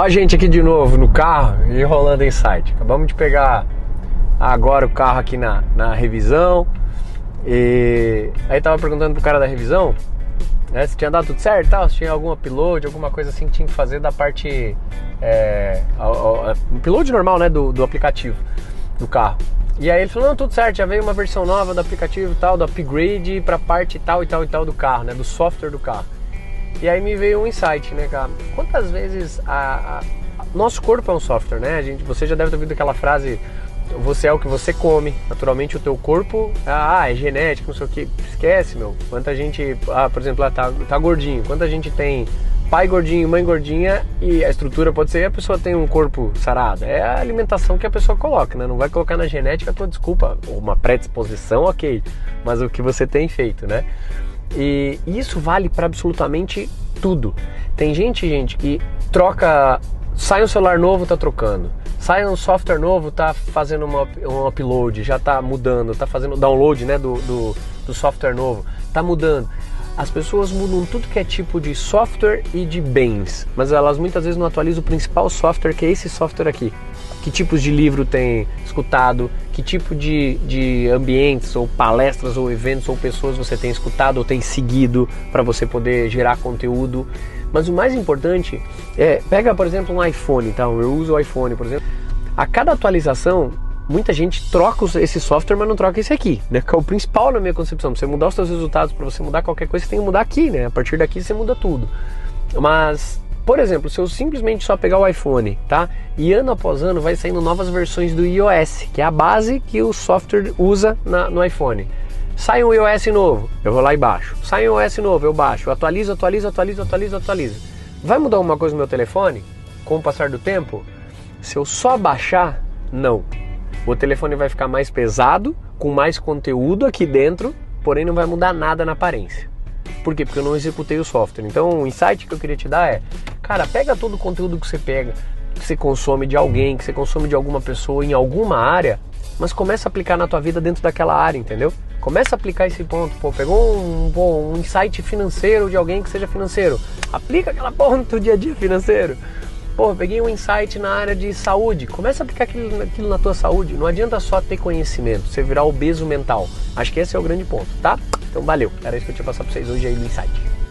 a gente aqui de novo no carro e rolando insight. Acabamos de pegar agora o carro aqui na, na revisão. E aí tava perguntando pro cara da revisão né, se tinha dado tudo certo tal, se tinha algum upload, alguma coisa assim que tinha que fazer da parte. É, um upload normal né, do, do aplicativo do carro. E aí ele falou, não, tudo certo, já veio uma versão nova do aplicativo e tal, do upgrade pra parte tal e tal e tal do carro, né? Do software do carro. E aí me veio um insight, né, cara? Quantas vezes a, a, nosso corpo é um software, né? A gente, você já deve ter ouvido aquela frase, você é o que você come. Naturalmente o teu corpo, ah, é genético, não sei o que. Esquece, meu. Quanta gente, ah, por exemplo, ah, tá, tá gordinho. Quanta gente tem pai gordinho, mãe gordinha e a estrutura pode ser a pessoa tem um corpo sarado. É a alimentação que a pessoa coloca, né? Não vai colocar na genética a tua desculpa, uma predisposição, ok, mas o que você tem feito, né? E isso vale para absolutamente tudo. Tem gente, gente, que troca. Sai um celular novo, tá trocando. Sai um software novo, tá fazendo uma, um upload, já tá mudando, tá fazendo download né, do, do, do software novo, tá mudando. As pessoas mudam tudo que é tipo de software e de bens, mas elas muitas vezes não atualizam o principal software, que é esse software aqui que tipos de livro tem escutado, que tipo de, de ambientes ou palestras ou eventos ou pessoas você tem escutado ou tem seguido para você poder gerar conteúdo. Mas o mais importante é, pega por exemplo um iPhone, tá? Eu uso o iPhone, por exemplo. A cada atualização, muita gente troca esse software, mas não troca esse aqui, né? Que é o principal na minha concepção. Você mudar os seus resultados, para você mudar qualquer coisa, você tem que mudar aqui, né? A partir daqui você muda tudo. Mas por exemplo, se eu simplesmente só pegar o iPhone, tá? E ano após ano vai saindo novas versões do iOS, que é a base que o software usa na, no iPhone. Sai um iOS novo, eu vou lá e baixo. Sai um iOS novo, eu baixo. Atualizo, atualizo, atualizo, atualizo, atualizo. Vai mudar alguma coisa no meu telefone com o passar do tempo? Se eu só baixar, não. O telefone vai ficar mais pesado, com mais conteúdo aqui dentro, porém não vai mudar nada na aparência. Por quê? Porque eu não executei o software. Então, o insight que eu queria te dar é, cara, pega todo o conteúdo que você pega, que você consome de alguém, que você consome de alguma pessoa em alguma área, mas começa a aplicar na tua vida dentro daquela área, entendeu? Começa a aplicar esse ponto. Pô, pegou um, pô, um insight financeiro de alguém que seja financeiro. Aplica aquela porra no teu dia a dia financeiro. Pô, peguei um insight na área de saúde. Começa a aplicar aquilo, aquilo na tua saúde. Não adianta só ter conhecimento, você virar obeso mental. Acho que esse é o grande ponto, tá? Então valeu, era isso que eu tinha passado pra vocês hoje aí no Insight.